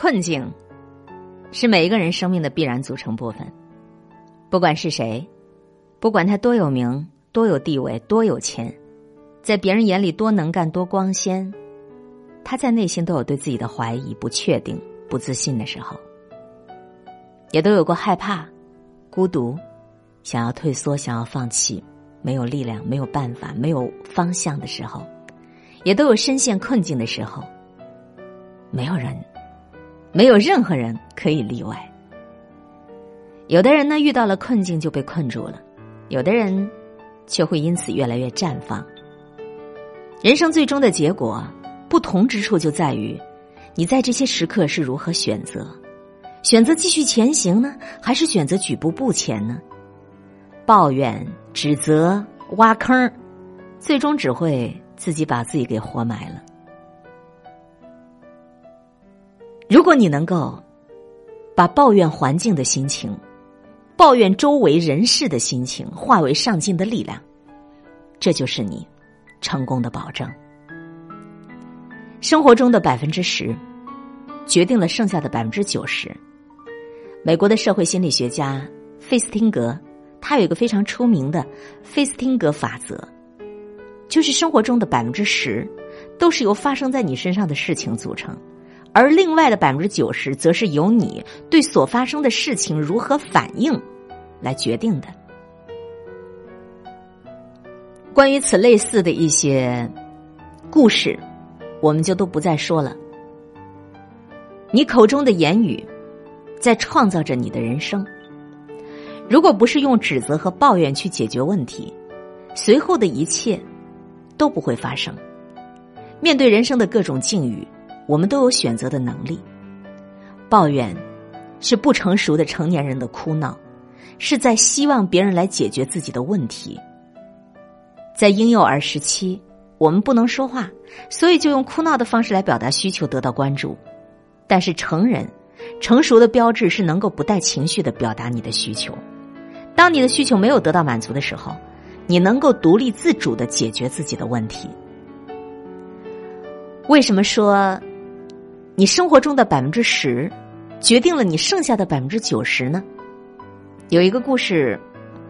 困境是每一个人生命的必然组成部分，不管是谁，不管他多有名、多有地位、多有钱，在别人眼里多能干、多光鲜，他在内心都有对自己的怀疑、不确定、不自信的时候，也都有过害怕、孤独、想要退缩、想要放弃、没有力量、没有办法、没有方向的时候，也都有深陷困境的时候，没有人。没有任何人可以例外。有的人呢，遇到了困境就被困住了；有的人却会因此越来越绽放。人生最终的结果不同之处就在于，你在这些时刻是如何选择：选择继续前行呢，还是选择举步不前呢？抱怨、指责、挖坑，最终只会自己把自己给活埋了。如果你能够把抱怨环境的心情、抱怨周围人事的心情化为上进的力量，这就是你成功的保证。生活中的百分之十，决定了剩下的百分之九十。美国的社会心理学家费斯汀格，他有一个非常出名的费斯汀格法则，就是生活中的百分之十，都是由发生在你身上的事情组成。而另外的百分之九十，则是由你对所发生的事情如何反应来决定的。关于此类似的一些故事，我们就都不再说了。你口中的言语，在创造着你的人生。如果不是用指责和抱怨去解决问题，随后的一切都不会发生。面对人生的各种境遇。我们都有选择的能力。抱怨是不成熟的成年人的哭闹，是在希望别人来解决自己的问题。在婴幼儿时期，我们不能说话，所以就用哭闹的方式来表达需求，得到关注。但是成人成熟的标志是能够不带情绪的表达你的需求。当你的需求没有得到满足的时候，你能够独立自主的解决自己的问题。为什么说？你生活中的百分之十，决定了你剩下的百分之九十呢？有一个故事，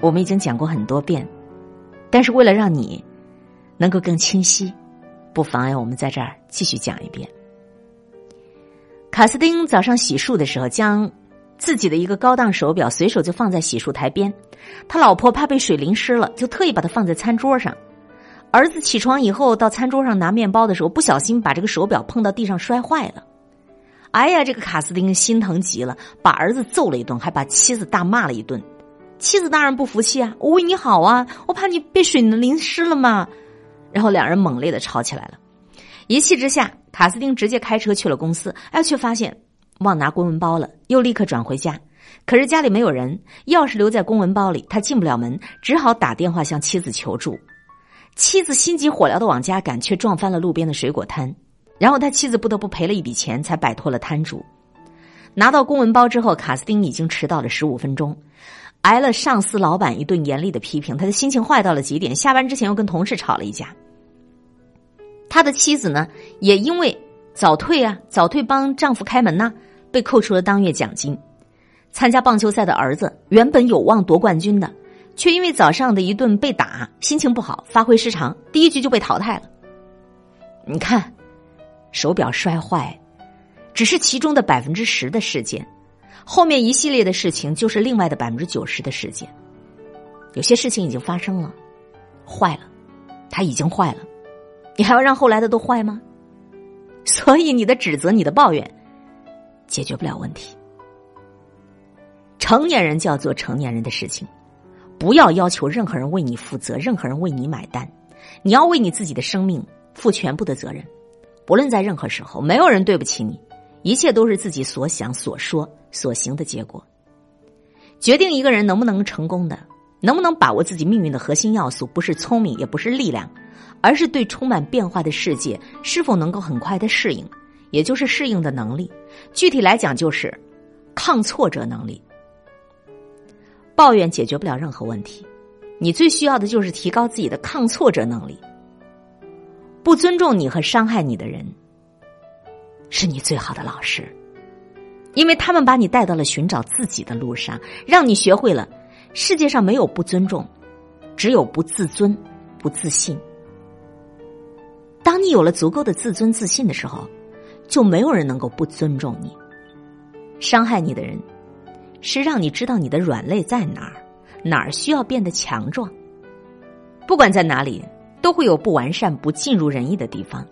我们已经讲过很多遍，但是为了让你能够更清晰，不妨碍我们在这儿继续讲一遍。卡斯丁早上洗漱的时候，将自己的一个高档手表随手就放在洗漱台边，他老婆怕被水淋湿了，就特意把它放在餐桌上。儿子起床以后到餐桌上拿面包的时候，不小心把这个手表碰到地上摔坏了。哎呀，这个卡斯丁心疼极了，把儿子揍了一顿，还把妻子大骂了一顿。妻子当然不服气啊，我为你好啊，我怕你被水淋湿了嘛。然后两人猛烈的吵起来了。一气之下，卡斯丁直接开车去了公司，哎，却发现忘拿公文包了，又立刻转回家。可是家里没有人，钥匙留在公文包里，他进不了门，只好打电话向妻子求助。妻子心急火燎的往家赶，却撞翻了路边的水果摊。然后他妻子不得不赔了一笔钱，才摆脱了摊主。拿到公文包之后，卡斯丁已经迟到了十五分钟，挨了上司老板一顿严厉的批评，他的心情坏到了极点。下班之前又跟同事吵了一架。他的妻子呢，也因为早退啊，早退帮丈夫开门呐，被扣除了当月奖金。参加棒球赛的儿子原本有望夺冠军的，却因为早上的一顿被打，心情不好，发挥失常，第一局就被淘汰了。你看。手表摔坏，只是其中的百分之十的事件，后面一系列的事情就是另外的百分之九十的事件。有些事情已经发生了，坏了，它已经坏了，你还要让后来的都坏吗？所以你的指责、你的抱怨，解决不了问题。成年人就要做成年人的事情，不要要求任何人为你负责，任何人为你买单，你要为你自己的生命负全部的责任。无论在任何时候，没有人对不起你，一切都是自己所想、所说、所行的结果。决定一个人能不能成功的，能不能把握自己命运的核心要素，不是聪明，也不是力量，而是对充满变化的世界是否能够很快的适应，也就是适应的能力。具体来讲，就是抗挫折能力。抱怨解决不了任何问题，你最需要的就是提高自己的抗挫折能力。不尊重你和伤害你的人，是你最好的老师。因为他们把你带到了寻找自己的路上，让你学会了世界上没有不尊重，只有不自尊、不自信。当你有了足够的自尊自信的时候，就没有人能够不尊重你。伤害你的人，是让你知道你的软肋在哪儿，哪儿需要变得强壮。不管在哪里，都会有不完善、不尽如人意的地方，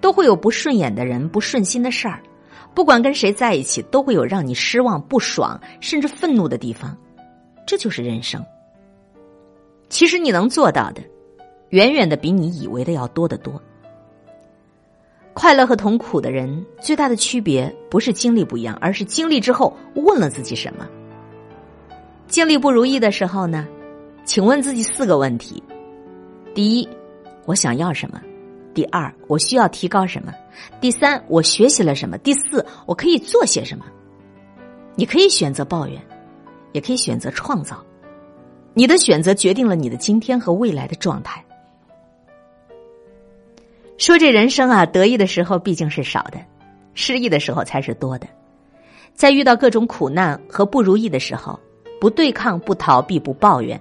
都会有不顺眼的人、不顺心的事儿。不管跟谁在一起，都会有让你失望、不爽，甚至愤怒的地方。这就是人生。其实你能做到的，远远的比你以为的要多得多。快乐和痛苦的人最大的区别，不是经历不一样，而是经历之后问了自己什么。经历不如意的时候呢，请问自己四个问题：第一，我想要什么？第二，我需要提高什么？第三，我学习了什么？第四，我可以做些什么？你可以选择抱怨，也可以选择创造。你的选择决定了你的今天和未来的状态。说这人生啊，得意的时候毕竟是少的，失意的时候才是多的。在遇到各种苦难和不如意的时候，不对抗、不逃避、不抱怨，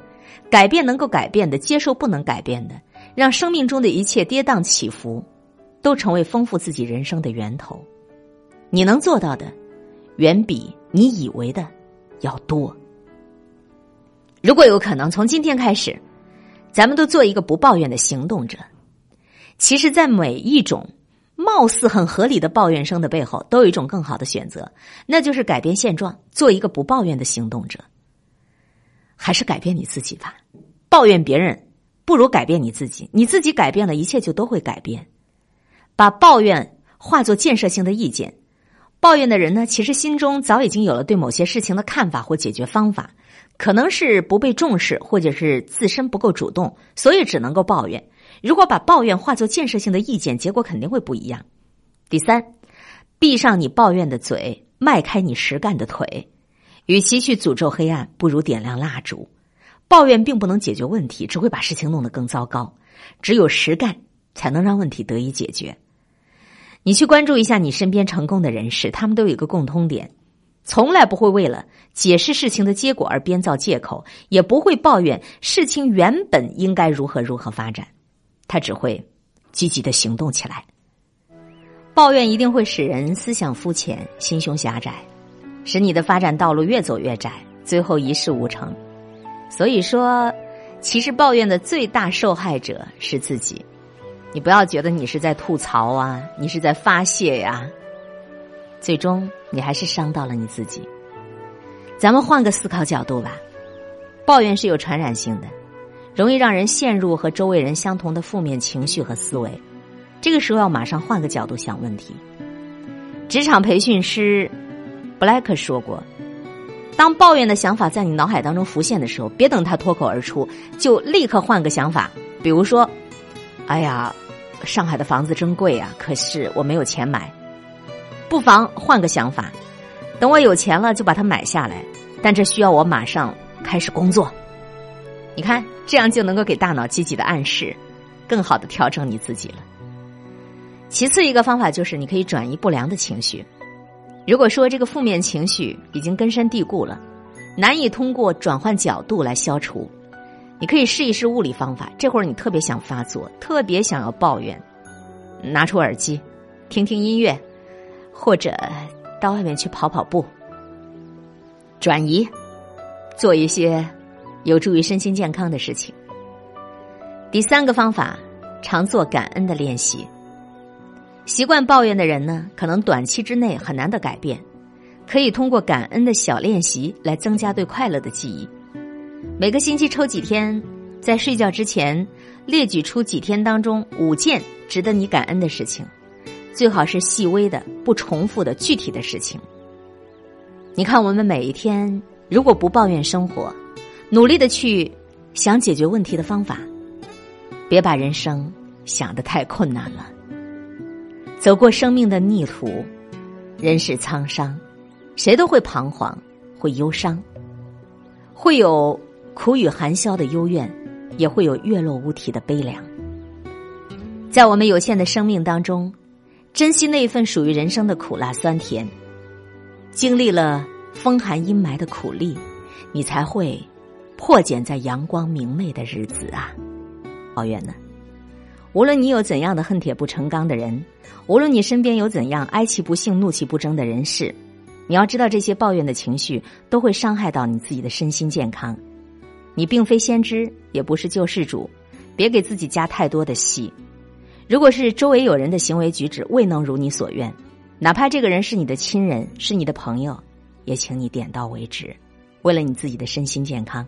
改变能够改变的，接受不能改变的。让生命中的一切跌宕起伏，都成为丰富自己人生的源头。你能做到的，远比你以为的要多。如果有可能，从今天开始，咱们都做一个不抱怨的行动者。其实，在每一种貌似很合理的抱怨声的背后，都有一种更好的选择，那就是改变现状，做一个不抱怨的行动者。还是改变你自己吧，抱怨别人。不如改变你自己，你自己改变了，一切就都会改变。把抱怨化作建设性的意见。抱怨的人呢，其实心中早已经有了对某些事情的看法或解决方法，可能是不被重视，或者是自身不够主动，所以只能够抱怨。如果把抱怨化作建设性的意见，结果肯定会不一样。第三，闭上你抱怨的嘴，迈开你实干的腿。与其去诅咒黑暗，不如点亮蜡烛。抱怨并不能解决问题，只会把事情弄得更糟糕。只有实干，才能让问题得以解决。你去关注一下你身边成功的人士，他们都有一个共通点：从来不会为了解释事情的结果而编造借口，也不会抱怨事情原本应该如何如何发展。他只会积极的行动起来。抱怨一定会使人思想肤浅、心胸狭窄，使你的发展道路越走越窄，最后一事无成。所以说，其实抱怨的最大受害者是自己。你不要觉得你是在吐槽啊，你是在发泄呀，最终你还是伤到了你自己。咱们换个思考角度吧，抱怨是有传染性的，容易让人陷入和周围人相同的负面情绪和思维。这个时候要马上换个角度想问题。职场培训师布莱克说过。当抱怨的想法在你脑海当中浮现的时候，别等他脱口而出，就立刻换个想法。比如说，哎呀，上海的房子真贵啊，可是我没有钱买。不妨换个想法，等我有钱了就把它买下来。但这需要我马上开始工作。你看，这样就能够给大脑积极的暗示，更好的调整你自己了。其次一个方法就是，你可以转移不良的情绪。如果说这个负面情绪已经根深蒂固了，难以通过转换角度来消除，你可以试一试物理方法。这会儿你特别想发作，特别想要抱怨，拿出耳机，听听音乐，或者到外面去跑跑步，转移，做一些有助于身心健康的事情。第三个方法，常做感恩的练习。习惯抱怨的人呢，可能短期之内很难的改变。可以通过感恩的小练习来增加对快乐的记忆。每个星期抽几天，在睡觉之前列举出几天当中五件值得你感恩的事情，最好是细微的、不重复的具体的事情。你看，我们每一天如果不抱怨生活，努力的去想解决问题的方法，别把人生想得太困难了。走过生命的逆途，人世沧桑，谁都会彷徨，会忧伤，会有苦雨寒宵的幽怨，也会有月落乌啼的悲凉。在我们有限的生命当中，珍惜那一份属于人生的苦辣酸甜，经历了风寒阴霾的苦力，你才会破茧在阳光明媚的日子啊！抱怨呢？无论你有怎样的恨铁不成钢的人，无论你身边有怎样哀其不幸、怒其不争的人士，你要知道，这些抱怨的情绪都会伤害到你自己的身心健康。你并非先知，也不是救世主，别给自己加太多的戏。如果是周围有人的行为举止未能如你所愿，哪怕这个人是你的亲人，是你的朋友，也请你点到为止，为了你自己的身心健康。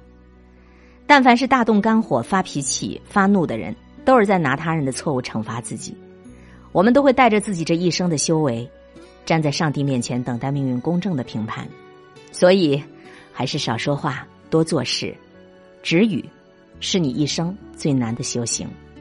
但凡是大动肝火、发脾气、发怒的人，都是在拿他人的错误惩罚自己。我们都会带着自己这一生的修为，站在上帝面前等待命运公正的评判。所以，还是少说话，多做事。止语，是你一生最难的修行。